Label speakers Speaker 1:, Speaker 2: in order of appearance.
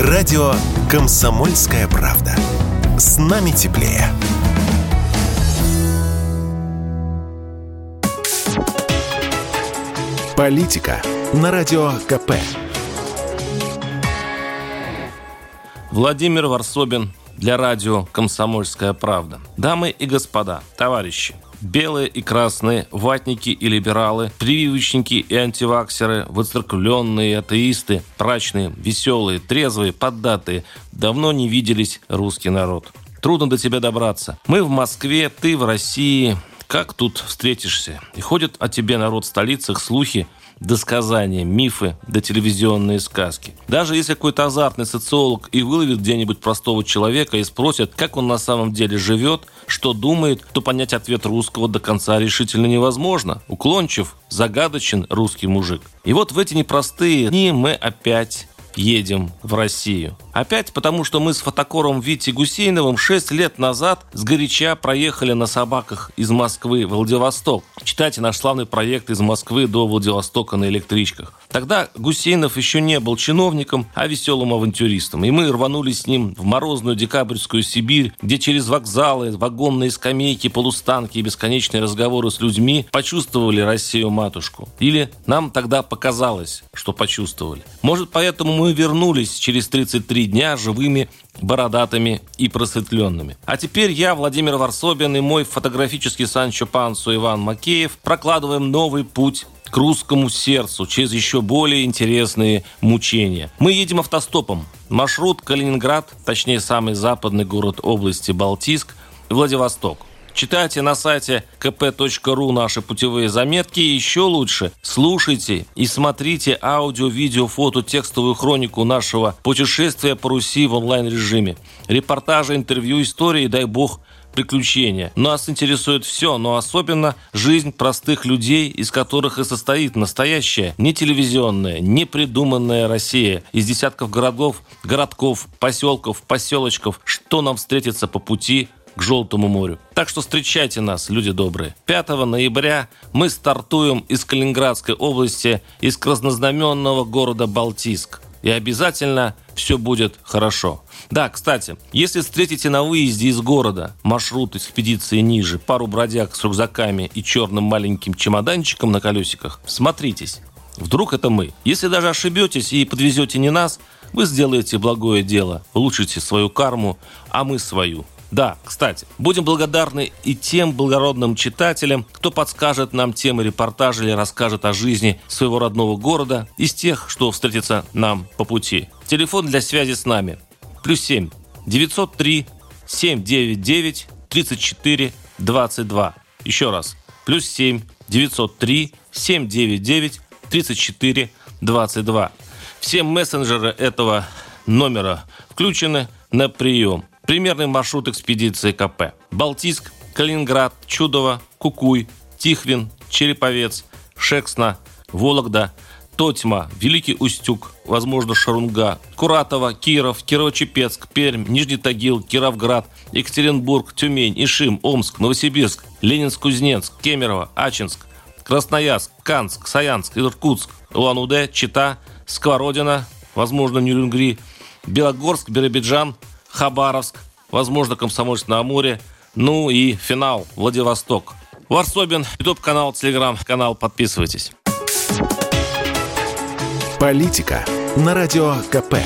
Speaker 1: Радио «Комсомольская правда». С нами теплее. Политика на Радио КП.
Speaker 2: Владимир Варсобин для радио «Комсомольская правда». Дамы и господа, товарищи, белые и красные, ватники и либералы, прививочники и антиваксеры, выцерквленные атеисты, прачные, веселые, трезвые, поддатые. Давно не виделись русский народ. Трудно до тебя добраться. Мы в Москве, ты в России. Как тут встретишься? И ходят о тебе народ в столицах слухи, досказания, мифы да телевизионные сказки. Даже если какой-то азартный социолог и выловит где-нибудь простого человека и спросит, как он на самом деле живет, что думает, то понять ответ русского до конца решительно невозможно. Уклончив, загадочен русский мужик. И вот в эти непростые дни мы опять едем в Россию. Опять потому, что мы с фотокором Вити Гусейновым 6 лет назад с горяча проехали на собаках из Москвы в Владивосток. Читайте наш славный проект из Москвы до Владивостока на электричках. Тогда Гусейнов еще не был чиновником, а веселым авантюристом. И мы рванули с ним в морозную декабрьскую Сибирь, где через вокзалы, вагонные скамейки, полустанки и бесконечные разговоры с людьми почувствовали Россию-матушку. Или нам тогда показалось, что почувствовали. Может, поэтому мы вернулись через 33 дня живыми бородатыми и просветленными. А теперь я, Владимир Варсобин и мой фотографический Санчо Пансу Иван Макеев прокладываем новый путь к русскому сердцу через еще более интересные мучения. Мы едем автостопом. Маршрут Калининград, точнее самый западный город области Балтийск, Владивосток. Читайте на сайте kp.ru наши путевые заметки. И еще лучше слушайте и смотрите аудио, видео, фото, текстовую хронику нашего путешествия по Руси в онлайн-режиме. Репортажи, интервью, истории, дай бог, приключения. Нас интересует все, но особенно жизнь простых людей, из которых и состоит настоящая, не телевизионная, не придуманная Россия. Из десятков городов, городков, поселков, поселочков, что нам встретится по пути к Желтому морю. Так что встречайте нас, люди добрые. 5 ноября мы стартуем из Калининградской области, из краснознаменного города Балтийск. И обязательно все будет хорошо. Да, кстати, если встретите на выезде из города маршрут экспедиции ниже, пару бродяг с рюкзаками и черным маленьким чемоданчиком на колесиках, смотритесь. Вдруг это мы. Если даже ошибетесь и подвезете не нас, вы сделаете благое дело, улучшите свою карму, а мы свою. Да, кстати, будем благодарны и тем благородным читателям, кто подскажет нам темы репортажа или расскажет о жизни своего родного города из тех, что встретится нам по пути. Телефон для связи с нами. Плюс 7 903 799 34 22. Еще раз. Плюс 7 903 799 34 22. Все мессенджеры этого номера включены на прием. Примерный маршрут экспедиции КП. Балтийск, Калининград, Чудово, Кукуй, Тихвин, Череповец, Шексна, Вологда, Тотьма, Великий Устюг, возможно, Шарунга, Куратова, Киров, Кирово-Чепецк, Пермь, Нижний Тагил, Кировград, Екатеринбург, Тюмень, Ишим, Омск, Новосибирск, Ленинск-Кузнецк, Кемерово, Ачинск, Красноярск, Канск, Саянск, Иркутск, Улан-Удэ, Чита, Сковородина, возможно, Нюрнберг, Белогорск, Биробиджан, Хабаровск, возможно, Комсомольск на Амуре, ну и финал Владивосток. Варсобин, YouTube-канал, Телеграм-канал, подписывайтесь.
Speaker 1: Политика на Радио КП.